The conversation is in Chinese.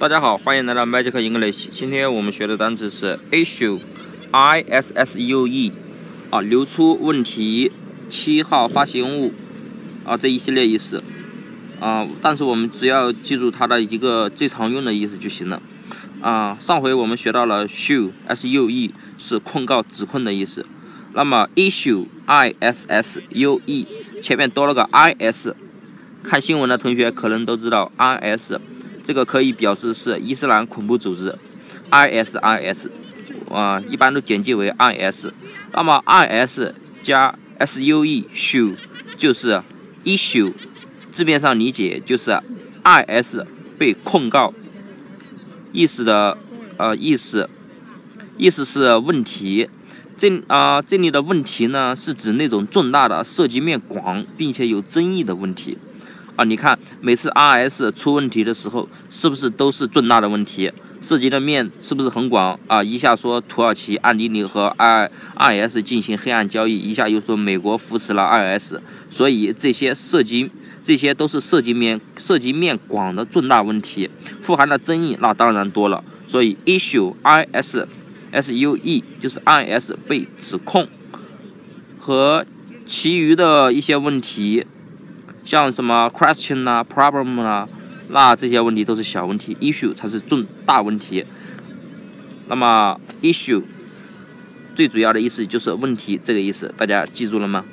大家好，欢迎来到 Magic English。今天我们学的单词是 issue，i s s u e，啊，流出问题、七号发行物，啊，这一系列意思，啊，但是我们只要记住它的一个最常用的意思就行了。啊，上回我们学到了 sue，s u e 是控告、指控的意思。那么 issue，i s s u e 前面多了个 i s，看新闻的同学可能都知道 i s。这个可以表示是伊斯兰恐怖组织，ISIS，啊，一般都简介为 IS。那么 IS 加 SUE，SUE 就是 issue，字面上理解就是 IS 被控告，意思的呃意思，意思是问题。这啊这里的问题呢，是指那种重大的、涉及面广并且有争议的问题。啊，你看每次 RS 出问题的时候，是不是都是重大的问题，涉及的面是不是很广啊？一下说土耳其暗地里和 I IS 进行黑暗交易，一下又说美国扶持了 IS，所以这些涉及这些都是涉及面涉及面广的重大问题，富含的争议那当然多了。所以 issue IS SUE 就是 IS 被指控和其余的一些问题。像什么 question 啊，problem 啊，那这些问题都是小问题，issue 才是重大问题。那么 issue 最主要的意思就是问题这个意思，大家记住了吗？